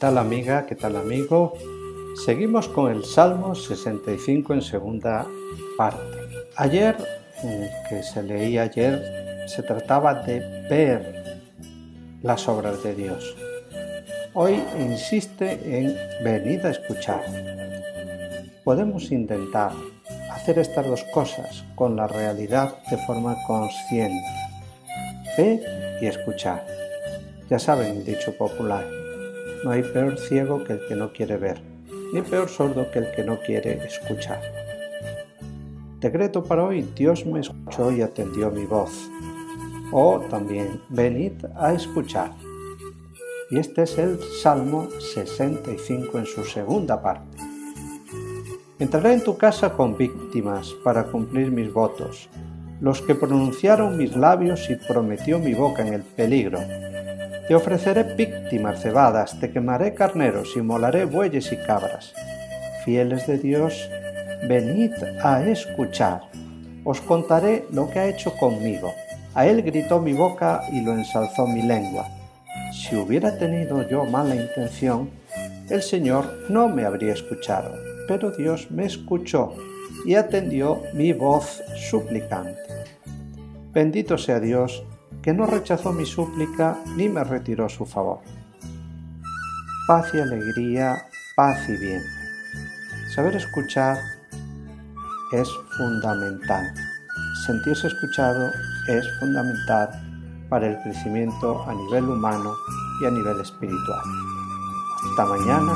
Tal amiga? ¿Qué tal amigo? Seguimos con el Salmo 65 en segunda parte. Ayer, que se leía ayer, se trataba de ver las obras de Dios. Hoy insiste en venir a escuchar. Podemos intentar hacer estas dos cosas con la realidad de forma consciente. Ver y escuchar. Ya saben el dicho popular, no hay peor ciego que el que no quiere ver, ni peor sordo que el que no quiere escuchar. Decreto para hoy, Dios me escuchó y atendió mi voz. O también, venid a escuchar. Y este es el Salmo 65 en su segunda parte. Entraré en tu casa con víctimas para cumplir mis votos, los que pronunciaron mis labios y prometió mi boca en el peligro te ofreceré víctimas cebadas, te quemaré carneros y molaré bueyes y cabras. Fieles de Dios, venid a escuchar. Os contaré lo que ha hecho conmigo. A él gritó mi boca y lo ensalzó mi lengua. Si hubiera tenido yo mala intención, el Señor no me habría escuchado, pero Dios me escuchó y atendió mi voz suplicante. Bendito sea Dios que no rechazó mi súplica ni me retiró su favor. Paz y alegría, paz y bien. Saber escuchar es fundamental. Sentirse escuchado es fundamental para el crecimiento a nivel humano y a nivel espiritual. Hasta mañana.